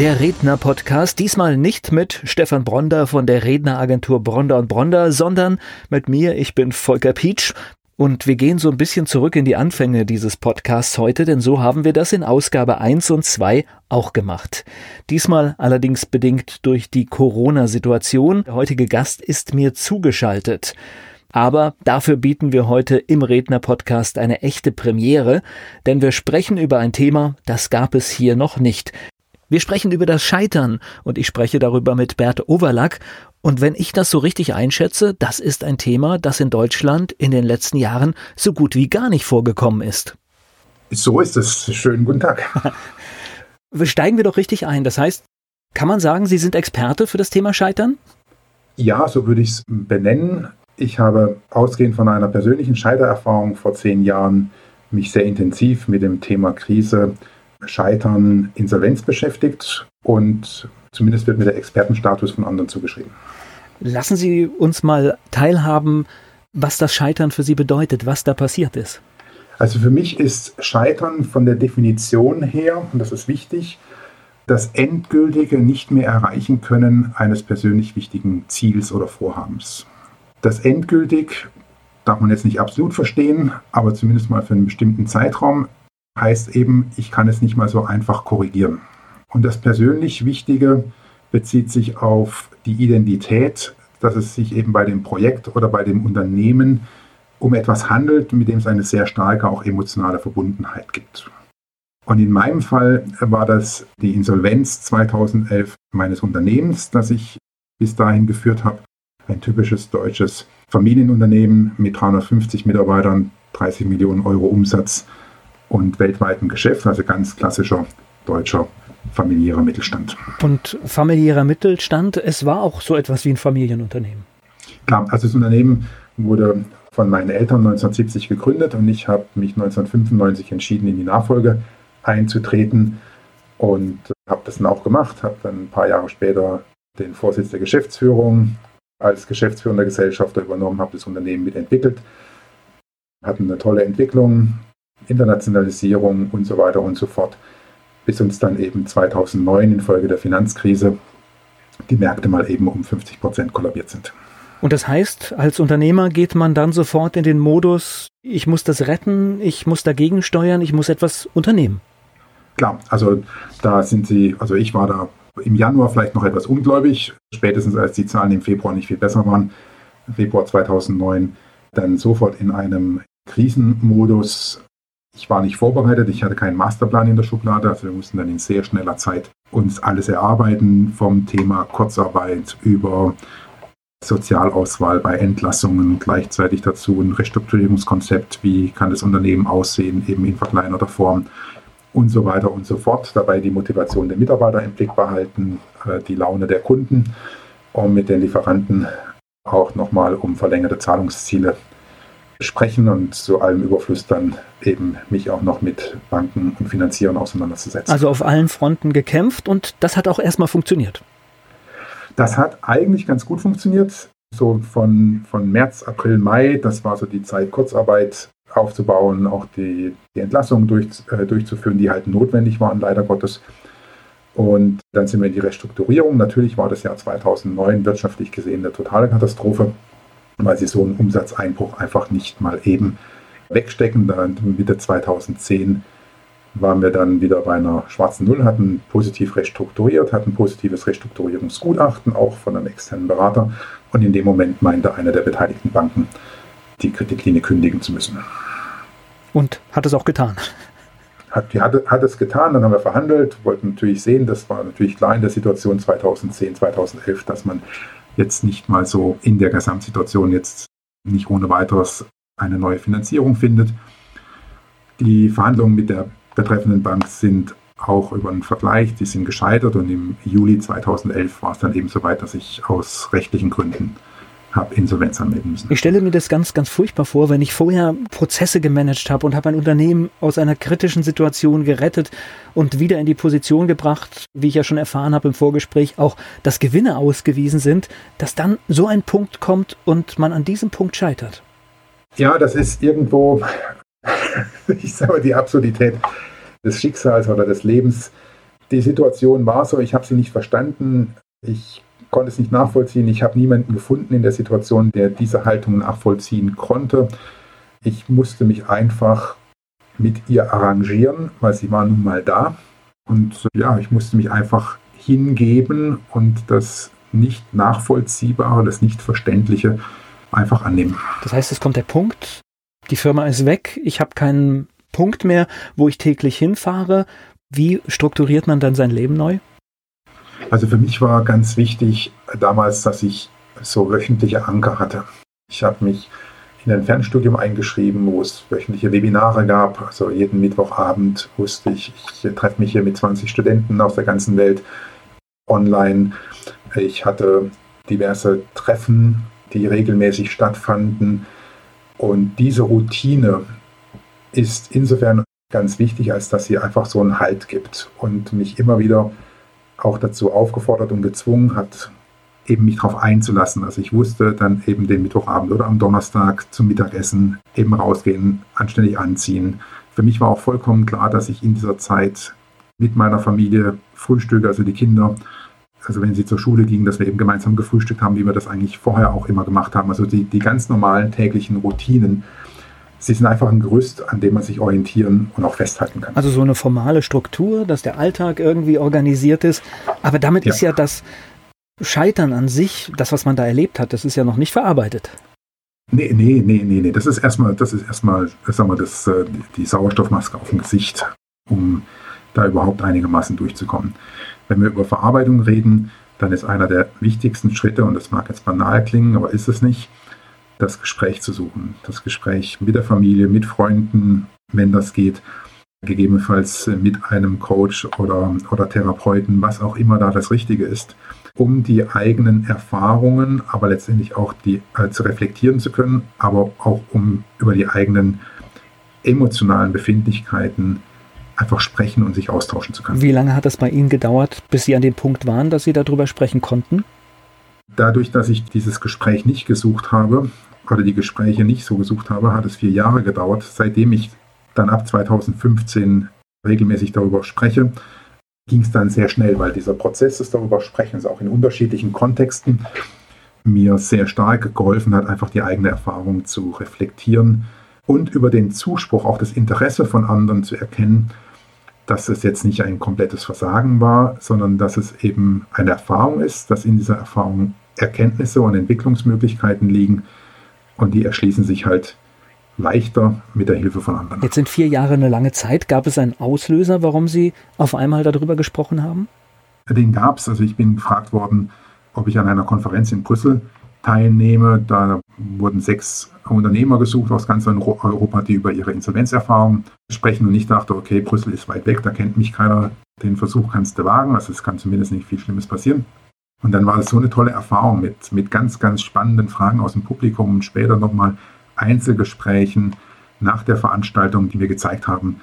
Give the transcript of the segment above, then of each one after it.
Der Redner-Podcast, diesmal nicht mit Stefan Bronder von der Redneragentur Bronder und Bronder, sondern mit mir, ich bin Volker Pietsch. Und wir gehen so ein bisschen zurück in die Anfänge dieses Podcasts heute, denn so haben wir das in Ausgabe 1 und 2 auch gemacht. Diesmal allerdings bedingt durch die Corona-Situation. Der heutige Gast ist mir zugeschaltet. Aber dafür bieten wir heute im Redner-Podcast eine echte Premiere, denn wir sprechen über ein Thema, das gab es hier noch nicht. Wir sprechen über das Scheitern und ich spreche darüber mit Bert Overlack. Und wenn ich das so richtig einschätze, das ist ein Thema, das in Deutschland in den letzten Jahren so gut wie gar nicht vorgekommen ist. So ist es. Schönen guten Tag. Steigen wir doch richtig ein. Das heißt, kann man sagen, Sie sind Experte für das Thema Scheitern? Ja, so würde ich es benennen. Ich habe ausgehend von einer persönlichen Scheitererfahrung vor zehn Jahren mich sehr intensiv mit dem Thema Krise Scheitern, Insolvenz beschäftigt und zumindest wird mir der Expertenstatus von anderen zugeschrieben. Lassen Sie uns mal teilhaben, was das Scheitern für Sie bedeutet, was da passiert ist. Also für mich ist Scheitern von der Definition her, und das ist wichtig, das endgültige nicht mehr erreichen können eines persönlich wichtigen Ziels oder Vorhabens. Das endgültig darf man jetzt nicht absolut verstehen, aber zumindest mal für einen bestimmten Zeitraum heißt eben, ich kann es nicht mal so einfach korrigieren. Und das persönlich Wichtige bezieht sich auf die Identität, dass es sich eben bei dem Projekt oder bei dem Unternehmen um etwas handelt, mit dem es eine sehr starke auch emotionale Verbundenheit gibt. Und in meinem Fall war das die Insolvenz 2011 meines Unternehmens, das ich bis dahin geführt habe. Ein typisches deutsches Familienunternehmen mit 350 Mitarbeitern, 30 Millionen Euro Umsatz und weltweiten Geschäft, also ganz klassischer deutscher familiärer Mittelstand. Und familiärer Mittelstand, es war auch so etwas wie ein Familienunternehmen. Klar, also das Unternehmen wurde von meinen Eltern 1970 gegründet und ich habe mich 1995 entschieden, in die Nachfolge einzutreten und habe das dann auch gemacht, habe dann ein paar Jahre später den Vorsitz der Geschäftsführung als geschäftsführender Gesellschafter übernommen, habe das Unternehmen mitentwickelt, hatten eine tolle Entwicklung, Internationalisierung und so weiter und so fort, bis uns dann eben 2009 infolge der Finanzkrise die Märkte mal eben um 50 Prozent kollabiert sind. Und das heißt, als Unternehmer geht man dann sofort in den Modus, ich muss das retten, ich muss dagegen steuern, ich muss etwas unternehmen. Klar, also da sind Sie, also ich war da im Januar vielleicht noch etwas ungläubig, spätestens als die Zahlen im Februar nicht viel besser waren, Februar 2009, dann sofort in einem Krisenmodus ich war nicht vorbereitet, ich hatte keinen Masterplan in der Schublade, also wir mussten dann in sehr schneller Zeit uns alles erarbeiten, vom Thema Kurzarbeit über Sozialauswahl bei Entlassungen gleichzeitig dazu ein Restrukturierungskonzept, wie kann das Unternehmen aussehen, eben in verkleinerter Form und so weiter und so fort. Dabei die Motivation der Mitarbeiter im Blick behalten, äh, die Laune der Kunden und mit den Lieferanten auch nochmal um verlängerte Zahlungsziele sprechen und zu allem Überfluss dann eben mich auch noch mit Banken und Finanzieren auseinanderzusetzen. Also auf allen Fronten gekämpft und das hat auch erstmal funktioniert. Das hat eigentlich ganz gut funktioniert. So von, von März, April, Mai, das war so die Zeit, Kurzarbeit aufzubauen, auch die, die Entlassungen durch, äh, durchzuführen, die halt notwendig waren, leider Gottes. Und dann sind wir in die Restrukturierung. Natürlich war das Jahr 2009 wirtschaftlich gesehen eine totale Katastrophe weil sie so einen Umsatzeinbruch einfach nicht mal eben wegstecken. Dann Mitte 2010 waren wir dann wieder bei einer schwarzen Null, hatten positiv restrukturiert, hatten positives Restrukturierungsgutachten, auch von einem externen Berater. Und in dem Moment meinte eine der beteiligten Banken, die Kreditlinie kündigen zu müssen. Und hat es auch getan? Hat, hat, hat es getan, dann haben wir verhandelt, wollten natürlich sehen, das war natürlich klar in der Situation 2010, 2011, dass man jetzt nicht mal so in der Gesamtsituation jetzt nicht ohne weiteres eine neue Finanzierung findet. Die Verhandlungen mit der betreffenden Bank sind auch über einen Vergleich, die sind gescheitert und im Juli 2011 war es dann eben so weit, dass ich aus rechtlichen Gründen habe Insolvenz anmelden müssen. Ich stelle mir das ganz, ganz furchtbar vor, wenn ich vorher Prozesse gemanagt habe und habe ein Unternehmen aus einer kritischen Situation gerettet und wieder in die Position gebracht, wie ich ja schon erfahren habe im Vorgespräch, auch dass Gewinne ausgewiesen sind, dass dann so ein Punkt kommt und man an diesem Punkt scheitert. Ja, das ist irgendwo, ich sage mal, die Absurdität des Schicksals oder des Lebens. Die Situation war so, ich habe sie nicht verstanden. Ich konnte es nicht nachvollziehen. Ich habe niemanden gefunden in der Situation, der diese Haltung nachvollziehen konnte. Ich musste mich einfach mit ihr arrangieren, weil sie war nun mal da. Und ja, ich musste mich einfach hingeben und das nicht nachvollziehbare, das nicht verständliche einfach annehmen. Das heißt, es kommt der Punkt, die Firma ist weg, ich habe keinen Punkt mehr, wo ich täglich hinfahre. Wie strukturiert man dann sein Leben neu? Also für mich war ganz wichtig damals, dass ich so wöchentliche Anker hatte. Ich habe mich in ein Fernstudium eingeschrieben, wo es wöchentliche Webinare gab. Also jeden Mittwochabend wusste ich, ich treffe mich hier mit 20 Studenten aus der ganzen Welt online. Ich hatte diverse Treffen, die regelmäßig stattfanden. Und diese Routine ist insofern ganz wichtig, als dass sie einfach so einen Halt gibt und mich immer wieder auch dazu aufgefordert und gezwungen hat, eben mich darauf einzulassen. Also ich wusste dann eben den Mittwochabend oder am Donnerstag zum Mittagessen eben rausgehen, anständig anziehen. Für mich war auch vollkommen klar, dass ich in dieser Zeit mit meiner Familie frühstücke, also die Kinder, also wenn sie zur Schule gingen, dass wir eben gemeinsam gefrühstückt haben, wie wir das eigentlich vorher auch immer gemacht haben. Also die, die ganz normalen täglichen Routinen, Sie sind einfach ein Gerüst, an dem man sich orientieren und auch festhalten kann. Also so eine formale Struktur, dass der Alltag irgendwie organisiert ist. Aber damit ja. ist ja das Scheitern an sich, das, was man da erlebt hat, das ist ja noch nicht verarbeitet. Nee, nee, nee, nee, nee. Das ist erstmal, das ist erstmal, sagen wir, das, äh, die Sauerstoffmaske auf dem Gesicht, um da überhaupt einigermaßen durchzukommen. Wenn wir über Verarbeitung reden, dann ist einer der wichtigsten Schritte, und das mag jetzt banal klingen, aber ist es nicht, das Gespräch zu suchen. Das Gespräch mit der Familie, mit Freunden, wenn das geht, gegebenenfalls mit einem Coach oder, oder Therapeuten, was auch immer da das Richtige ist, um die eigenen Erfahrungen, aber letztendlich auch die äh, zu reflektieren zu können, aber auch um über die eigenen emotionalen Befindlichkeiten einfach sprechen und sich austauschen zu können. Wie lange hat das bei Ihnen gedauert, bis Sie an dem Punkt waren, dass Sie darüber sprechen konnten? Dadurch, dass ich dieses Gespräch nicht gesucht habe oder die Gespräche nicht so gesucht habe, hat es vier Jahre gedauert, seitdem ich dann ab 2015 regelmäßig darüber spreche, ging es dann sehr schnell, weil dieser Prozess des darüber Sprechens auch in unterschiedlichen Kontexten mir sehr stark geholfen hat, einfach die eigene Erfahrung zu reflektieren und über den Zuspruch, auch das Interesse von anderen zu erkennen, dass es jetzt nicht ein komplettes Versagen war, sondern dass es eben eine Erfahrung ist, dass in dieser Erfahrung Erkenntnisse und Entwicklungsmöglichkeiten liegen und die erschließen sich halt leichter mit der Hilfe von anderen. Jetzt sind vier Jahre eine lange Zeit. Gab es einen Auslöser, warum Sie auf einmal darüber gesprochen haben? Den gab es. Also ich bin gefragt worden, ob ich an einer Konferenz in Brüssel teilnehme. Da wurden sechs Unternehmer gesucht aus ganz Europa, die über ihre Insolvenzerfahrung sprechen. Und ich dachte, okay, Brüssel ist weit weg, da kennt mich keiner. Den Versuch kannst du wagen. Also es kann zumindest nicht viel Schlimmes passieren. Und dann war das so eine tolle Erfahrung mit, mit ganz, ganz spannenden Fragen aus dem Publikum und später nochmal Einzelgesprächen nach der Veranstaltung, die mir gezeigt haben,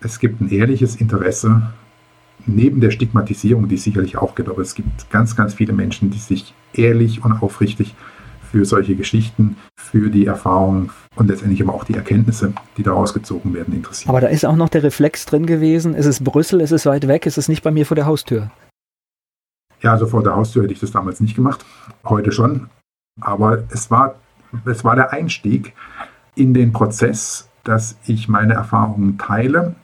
es gibt ein ehrliches Interesse neben der Stigmatisierung, die es sicherlich auch gibt, aber es gibt ganz, ganz viele Menschen, die sich ehrlich und aufrichtig für solche Geschichten, für die Erfahrungen und letztendlich aber auch die Erkenntnisse, die daraus gezogen werden, interessieren. Aber da ist auch noch der Reflex drin gewesen, es ist Brüssel, es ist weit weg, es ist nicht bei mir vor der Haustür. Ja, also vor der Haustür hätte ich das damals nicht gemacht, heute schon. Aber es war, es war der Einstieg in den Prozess, dass ich meine Erfahrungen teile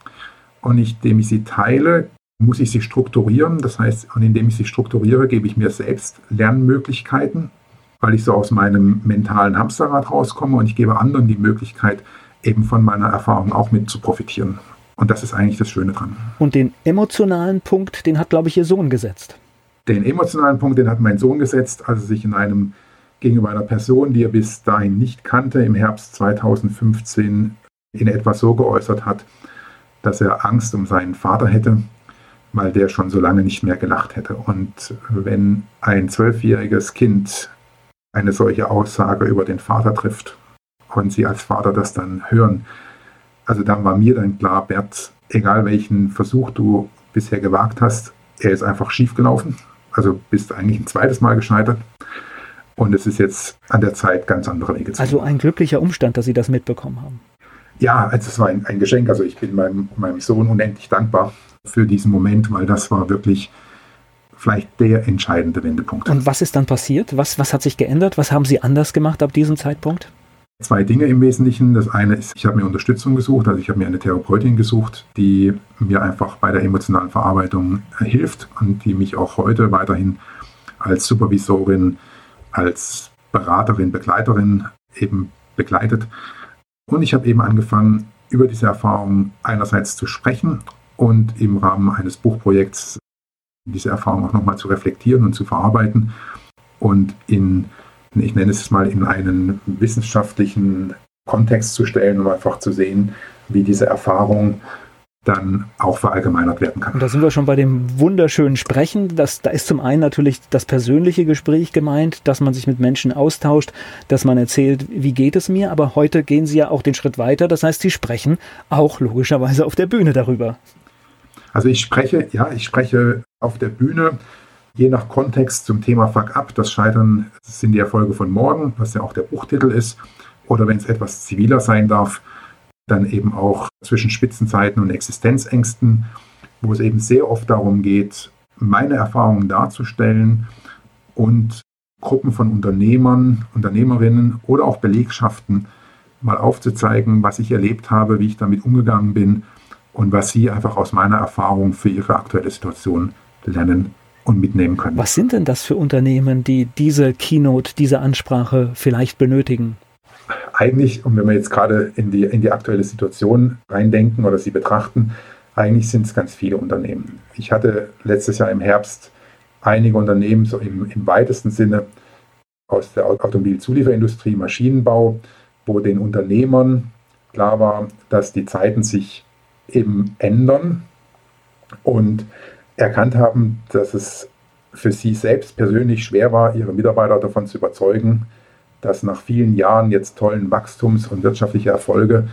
und indem ich sie teile, muss ich sie strukturieren. Das heißt, und indem ich sie strukturiere, gebe ich mir selbst Lernmöglichkeiten, weil ich so aus meinem mentalen Hamsterrad rauskomme und ich gebe anderen die Möglichkeit, eben von meiner Erfahrung auch mit zu profitieren. Und das ist eigentlich das Schöne dran. Und den emotionalen Punkt, den hat, glaube ich, Ihr Sohn gesetzt. Den emotionalen Punkt, den hat mein Sohn gesetzt, als er sich in einem gegenüber einer Person, die er bis dahin nicht kannte, im Herbst 2015 in etwas so geäußert hat, dass er Angst um seinen Vater hätte weil der schon so lange nicht mehr gelacht hätte. Und wenn ein zwölfjähriges Kind eine solche Aussage über den Vater trifft und sie als Vater das dann hören. Also dann war mir dann klar, Bert, egal welchen Versuch du bisher gewagt hast, er ist einfach schief gelaufen. Also bist eigentlich ein zweites Mal gescheitert. Und es ist jetzt an der Zeit, ganz andere Wege zu Also ein glücklicher Umstand, dass Sie das mitbekommen haben. Ja, also es war ein, ein Geschenk. Also ich bin meinem, meinem Sohn unendlich dankbar für diesen Moment, weil das war wirklich vielleicht der entscheidende Wendepunkt. Und was ist dann passiert? Was, was hat sich geändert? Was haben Sie anders gemacht ab diesem Zeitpunkt? Zwei Dinge im Wesentlichen. Das eine ist, ich habe mir Unterstützung gesucht, also ich habe mir eine Therapeutin gesucht, die mir einfach bei der emotionalen Verarbeitung hilft und die mich auch heute weiterhin als Supervisorin, als Beraterin, Begleiterin eben begleitet. Und ich habe eben angefangen, über diese Erfahrung einerseits zu sprechen und im Rahmen eines Buchprojekts diese Erfahrung auch nochmal zu reflektieren und zu verarbeiten und in, ich nenne es mal, in einen wissenschaftlichen Kontext zu stellen, um einfach zu sehen, wie diese Erfahrung dann auch verallgemeinert werden kann. Und da sind wir schon bei dem wunderschönen Sprechen. Das, da ist zum einen natürlich das persönliche Gespräch gemeint, dass man sich mit Menschen austauscht, dass man erzählt, wie geht es mir. Aber heute gehen Sie ja auch den Schritt weiter. Das heißt, Sie sprechen auch logischerweise auf der Bühne darüber. Also ich spreche, ja, ich spreche auf der Bühne, je nach Kontext zum Thema Fuck Up. Das Scheitern sind die Erfolge von morgen, was ja auch der Buchtitel ist. Oder wenn es etwas ziviler sein darf, dann eben auch zwischen Spitzenzeiten und Existenzängsten, wo es eben sehr oft darum geht, meine Erfahrungen darzustellen und Gruppen von Unternehmern, Unternehmerinnen oder auch Belegschaften mal aufzuzeigen, was ich erlebt habe, wie ich damit umgegangen bin und was sie einfach aus meiner Erfahrung für ihre aktuelle Situation lernen und mitnehmen können. Was sind denn das für Unternehmen, die diese Keynote, diese Ansprache vielleicht benötigen? eigentlich, und wenn wir jetzt gerade in die, in die aktuelle Situation reindenken oder sie betrachten, eigentlich sind es ganz viele Unternehmen. Ich hatte letztes Jahr im Herbst einige Unternehmen so im, im weitesten Sinne aus der Automobilzulieferindustrie, Maschinenbau, wo den Unternehmern klar war, dass die Zeiten sich eben ändern und erkannt haben, dass es für sie selbst persönlich schwer war, ihre Mitarbeiter davon zu überzeugen, dass nach vielen Jahren jetzt tollen Wachstums- und wirtschaftlicher Erfolge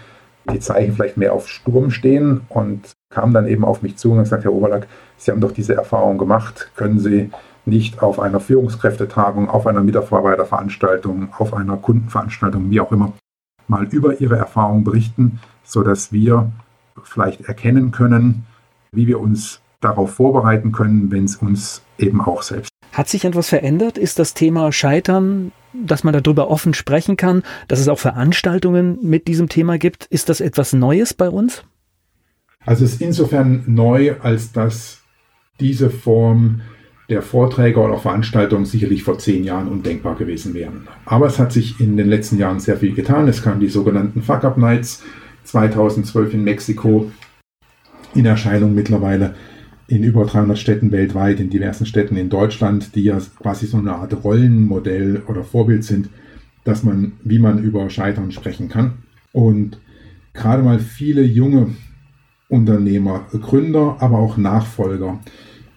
die Zeichen vielleicht mehr auf Sturm stehen und kam dann eben auf mich zu und gesagt, Herr Oberlack, Sie haben doch diese Erfahrung gemacht, können Sie nicht auf einer Führungskräftetagung, auf einer Mitarbeiterveranstaltung, auf einer Kundenveranstaltung, wie auch immer, mal über Ihre Erfahrung berichten, sodass wir vielleicht erkennen können, wie wir uns darauf vorbereiten können, wenn es uns eben auch selbst. Hat sich etwas verändert? Ist das Thema Scheitern dass man darüber offen sprechen kann, dass es auch Veranstaltungen mit diesem Thema gibt. Ist das etwas Neues bei uns? Also es ist insofern neu, als dass diese Form der Vorträge oder Veranstaltungen sicherlich vor zehn Jahren undenkbar gewesen wären. Aber es hat sich in den letzten Jahren sehr viel getan. Es kamen die sogenannten Fuck Up Nights 2012 in Mexiko in Erscheinung mittlerweile in über 300 Städten weltweit, in diversen Städten in Deutschland, die ja quasi so eine Art Rollenmodell oder Vorbild sind, dass man, wie man über Scheitern sprechen kann. Und gerade mal viele junge Unternehmer, Gründer, aber auch Nachfolger,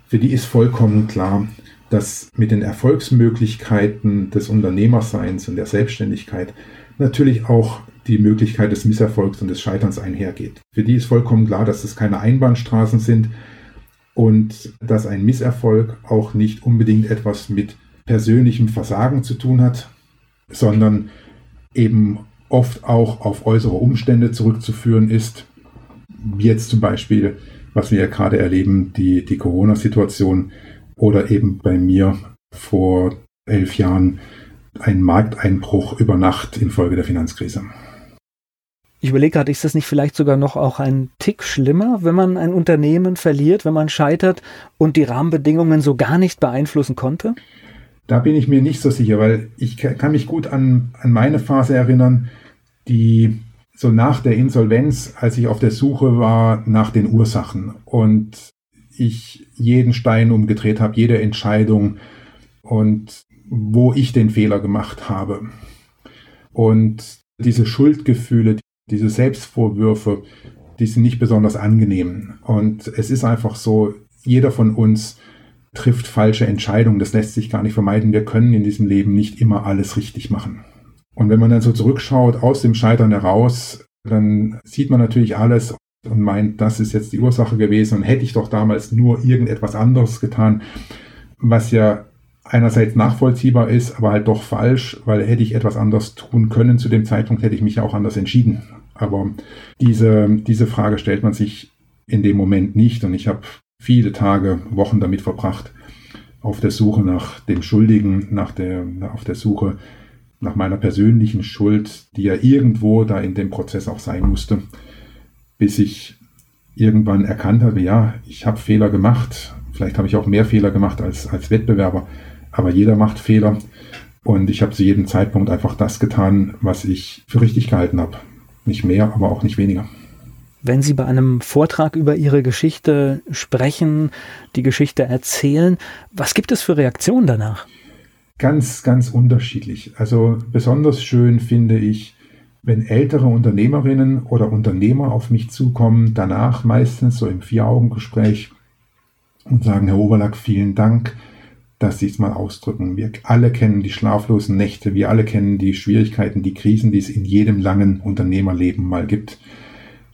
für die ist vollkommen klar, dass mit den Erfolgsmöglichkeiten des Unternehmerseins und der Selbstständigkeit natürlich auch die Möglichkeit des Misserfolgs und des Scheiterns einhergeht. Für die ist vollkommen klar, dass es keine Einbahnstraßen sind, und dass ein Misserfolg auch nicht unbedingt etwas mit persönlichem Versagen zu tun hat, sondern eben oft auch auf äußere Umstände zurückzuführen ist. Jetzt zum Beispiel, was wir ja gerade erleben, die, die Corona-Situation oder eben bei mir vor elf Jahren ein Markteinbruch über Nacht infolge der Finanzkrise. Ich überlege gerade, ist das nicht vielleicht sogar noch auch ein Tick schlimmer, wenn man ein Unternehmen verliert, wenn man scheitert und die Rahmenbedingungen so gar nicht beeinflussen konnte? Da bin ich mir nicht so sicher, weil ich kann mich gut an, an meine Phase erinnern, die so nach der Insolvenz, als ich auf der Suche war nach den Ursachen und ich jeden Stein umgedreht habe, jede Entscheidung und wo ich den Fehler gemacht habe. Und diese Schuldgefühle, diese Selbstvorwürfe, die sind nicht besonders angenehm. Und es ist einfach so, jeder von uns trifft falsche Entscheidungen. Das lässt sich gar nicht vermeiden. Wir können in diesem Leben nicht immer alles richtig machen. Und wenn man dann so zurückschaut aus dem Scheitern heraus, dann sieht man natürlich alles und meint, das ist jetzt die Ursache gewesen und hätte ich doch damals nur irgendetwas anderes getan, was ja einerseits nachvollziehbar ist, aber halt doch falsch, weil hätte ich etwas anderes tun können zu dem Zeitpunkt, hätte ich mich ja auch anders entschieden. Aber diese, diese Frage stellt man sich in dem Moment nicht. Und ich habe viele Tage, Wochen damit verbracht, auf der Suche nach dem Schuldigen, nach der, auf der Suche nach meiner persönlichen Schuld, die ja irgendwo da in dem Prozess auch sein musste, bis ich irgendwann erkannt habe, ja, ich habe Fehler gemacht, vielleicht habe ich auch mehr Fehler gemacht als, als Wettbewerber, aber jeder macht Fehler. Und ich habe zu jedem Zeitpunkt einfach das getan, was ich für richtig gehalten habe. Nicht mehr, aber auch nicht weniger. Wenn Sie bei einem Vortrag über Ihre Geschichte sprechen, die Geschichte erzählen, was gibt es für Reaktionen danach? Ganz, ganz unterschiedlich. Also besonders schön finde ich, wenn ältere Unternehmerinnen oder Unternehmer auf mich zukommen, danach meistens so im Vier-Augen-Gespräch und sagen, Herr Oberlack, vielen Dank, dass Sie es mal ausdrücken. Wir alle kennen die schlaflosen Nächte, wir alle kennen die Schwierigkeiten, die Krisen, die es in jedem langen Unternehmerleben mal gibt.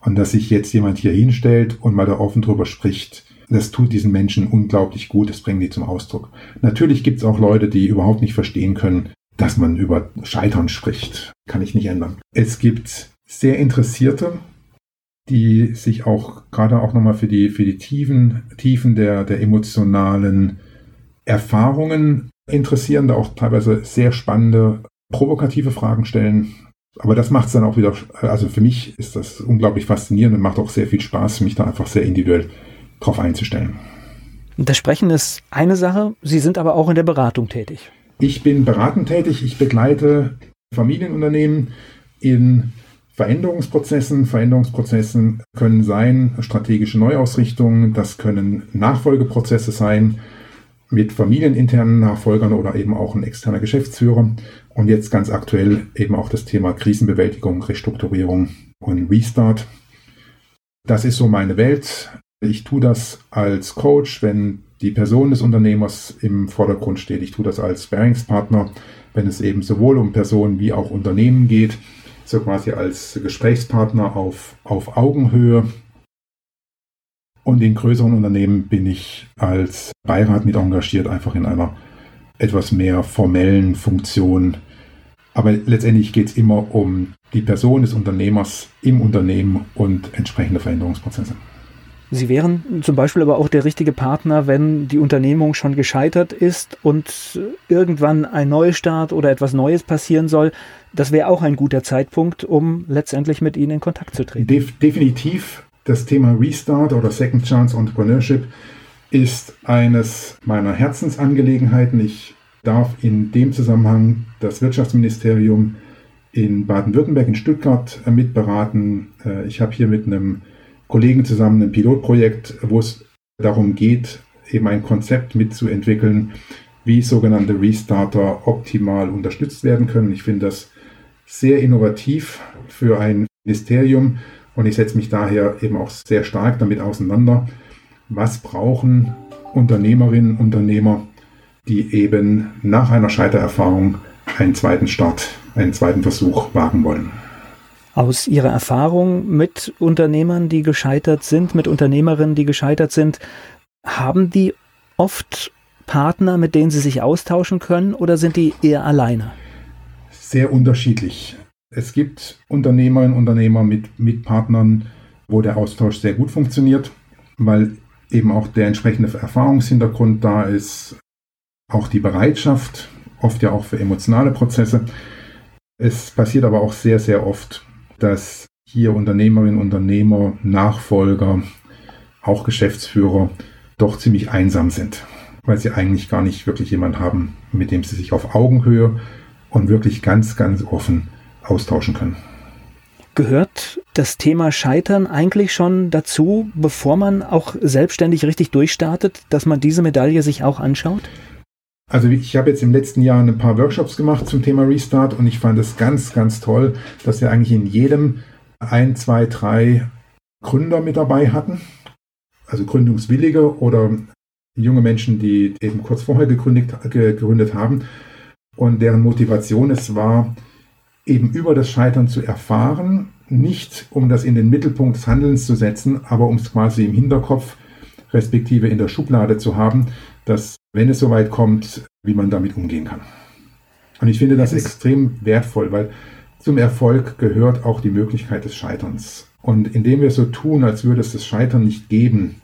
Und dass sich jetzt jemand hier hinstellt und mal da offen drüber spricht, das tut diesen Menschen unglaublich gut, das bringen die zum Ausdruck. Natürlich gibt es auch Leute, die überhaupt nicht verstehen können, dass man über Scheitern spricht. Kann ich nicht ändern. Es gibt sehr Interessierte, die sich auch gerade auch nochmal für die, für die Tiefen, Tiefen der, der emotionalen Erfahrungen interessieren, da auch teilweise sehr spannende, provokative Fragen stellen. Aber das macht es dann auch wieder, also für mich ist das unglaublich faszinierend und macht auch sehr viel Spaß, mich da einfach sehr individuell drauf einzustellen. Das Sprechen ist eine Sache, Sie sind aber auch in der Beratung tätig. Ich bin beratend tätig, ich begleite Familienunternehmen in Veränderungsprozessen. Veränderungsprozessen können sein strategische Neuausrichtungen, das können Nachfolgeprozesse sein mit familieninternen Nachfolgern oder eben auch ein externer Geschäftsführer. Und jetzt ganz aktuell eben auch das Thema Krisenbewältigung, Restrukturierung und Restart. Das ist so meine Welt. Ich tue das als Coach, wenn die Person des Unternehmers im Vordergrund steht. Ich tue das als Bearingspartner, wenn es eben sowohl um Personen wie auch Unternehmen geht, so quasi als Gesprächspartner auf, auf Augenhöhe. Und in größeren Unternehmen bin ich als Beirat mit engagiert, einfach in einer etwas mehr formellen Funktion. Aber letztendlich geht es immer um die Person des Unternehmers im Unternehmen und entsprechende Veränderungsprozesse. Sie wären zum Beispiel aber auch der richtige Partner, wenn die Unternehmung schon gescheitert ist und irgendwann ein Neustart oder etwas Neues passieren soll. Das wäre auch ein guter Zeitpunkt, um letztendlich mit Ihnen in Kontakt zu treten. Def definitiv. Das Thema Restart oder Second Chance Entrepreneurship ist eines meiner Herzensangelegenheiten. Ich darf in dem Zusammenhang das Wirtschaftsministerium in Baden-Württemberg in Stuttgart mitberaten. Äh, ich habe hier mit einem Kollegen zusammen ein Pilotprojekt, wo es darum geht, eben ein Konzept mitzuentwickeln, wie sogenannte Restarter optimal unterstützt werden können. Ich finde das sehr innovativ für ein Ministerium und ich setze mich daher eben auch sehr stark damit auseinander, was brauchen Unternehmerinnen, und Unternehmer, die eben nach einer Scheitererfahrung einen zweiten Start, einen zweiten Versuch wagen wollen aus Ihrer Erfahrung mit Unternehmern, die gescheitert sind, mit Unternehmerinnen, die gescheitert sind, haben die oft Partner, mit denen Sie sich austauschen können oder sind die eher alleine? Sehr unterschiedlich. Es gibt Unternehmerinnen und Unternehmer mit, mit Partnern, wo der Austausch sehr gut funktioniert, weil eben auch der entsprechende Erfahrungshintergrund da ist, auch die Bereitschaft, oft ja auch für emotionale Prozesse. Es passiert aber auch sehr, sehr oft, dass hier Unternehmerinnen, Unternehmer, Nachfolger, auch Geschäftsführer doch ziemlich einsam sind, weil sie eigentlich gar nicht wirklich jemanden haben, mit dem sie sich auf Augenhöhe und wirklich ganz, ganz offen austauschen können. Gehört das Thema Scheitern eigentlich schon dazu, bevor man auch selbstständig richtig durchstartet, dass man diese Medaille sich auch anschaut? Also ich habe jetzt im letzten Jahr ein paar Workshops gemacht zum Thema Restart und ich fand es ganz, ganz toll, dass wir eigentlich in jedem ein, zwei, drei Gründer mit dabei hatten. Also Gründungswillige oder junge Menschen, die eben kurz vorher gegründet, gegründet haben und deren Motivation es war, eben über das Scheitern zu erfahren, nicht um das in den Mittelpunkt des Handelns zu setzen, aber um es quasi im Hinterkopf respektive in der Schublade zu haben, dass, wenn es soweit kommt, wie man damit umgehen kann. Und ich finde das extrem wertvoll, weil zum Erfolg gehört auch die Möglichkeit des Scheiterns. Und indem wir so tun, als würde es das Scheitern nicht geben,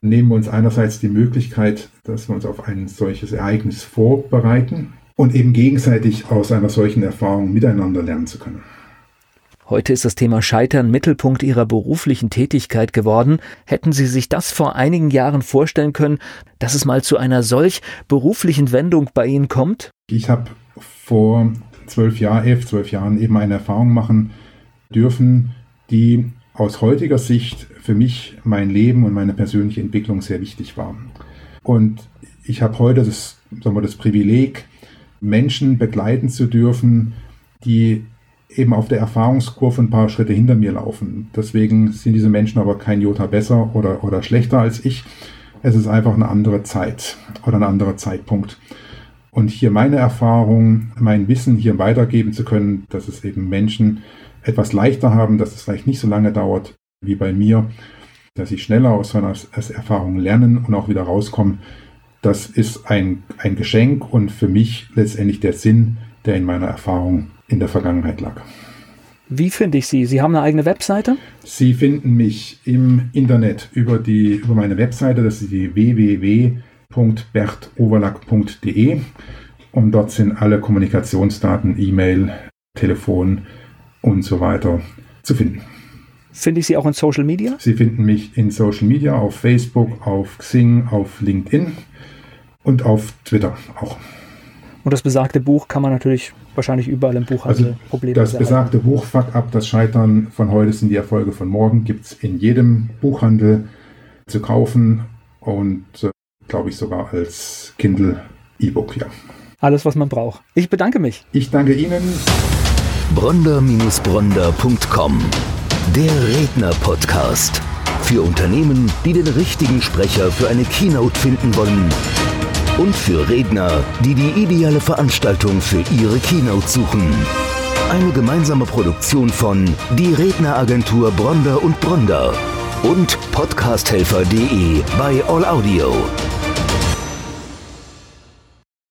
nehmen wir uns einerseits die Möglichkeit, dass wir uns auf ein solches Ereignis vorbereiten und eben gegenseitig aus einer solchen Erfahrung miteinander lernen zu können. Heute ist das Thema Scheitern Mittelpunkt Ihrer beruflichen Tätigkeit geworden. Hätten Sie sich das vor einigen Jahren vorstellen können, dass es mal zu einer solch beruflichen Wendung bei Ihnen kommt? Ich habe vor zwölf Jahren, elf, zwölf Jahren eben eine Erfahrung machen dürfen, die aus heutiger Sicht für mich mein Leben und meine persönliche Entwicklung sehr wichtig war. Und ich habe heute das, sagen wir, das Privileg, Menschen begleiten zu dürfen, die eben auf der Erfahrungskurve ein paar Schritte hinter mir laufen. Deswegen sind diese Menschen aber kein Jota besser oder, oder schlechter als ich. Es ist einfach eine andere Zeit oder ein anderer Zeitpunkt. Und hier meine Erfahrung, mein Wissen hier weitergeben zu können, dass es eben Menschen etwas leichter haben, dass es vielleicht nicht so lange dauert wie bei mir, dass sie schneller aus so einer Erfahrung lernen und auch wieder rauskommen. Das ist ein, ein Geschenk und für mich letztendlich der Sinn, der in meiner Erfahrung in der Vergangenheit lag. Wie finde ich Sie? Sie haben eine eigene Webseite? Sie finden mich im Internet über, die, über meine Webseite, das ist die www.bertoverlack.de und dort sind alle Kommunikationsdaten, E-Mail, Telefon und so weiter zu finden. Finde ich Sie auch in Social Media? Sie finden mich in Social Media auf Facebook, auf Xing, auf LinkedIn und auf Twitter auch. Und das besagte Buch kann man natürlich wahrscheinlich überall im Buchhandel also Probleme Das besagte Buch Fuck Up, das Scheitern von heute sind die Erfolge von morgen, gibt es in jedem Buchhandel zu kaufen und äh, glaube ich sogar als Kindle E-Book, ja. Alles, was man braucht. Ich bedanke mich. Ich danke Ihnen. Bronder-Bronder.com Der Redner-Podcast. Für Unternehmen, die den richtigen Sprecher für eine Keynote finden wollen und für Redner, die die ideale Veranstaltung für ihre Keynote suchen. Eine gemeinsame Produktion von Die Redneragentur Bronder und Bronder und podcasthelfer.de bei All Audio.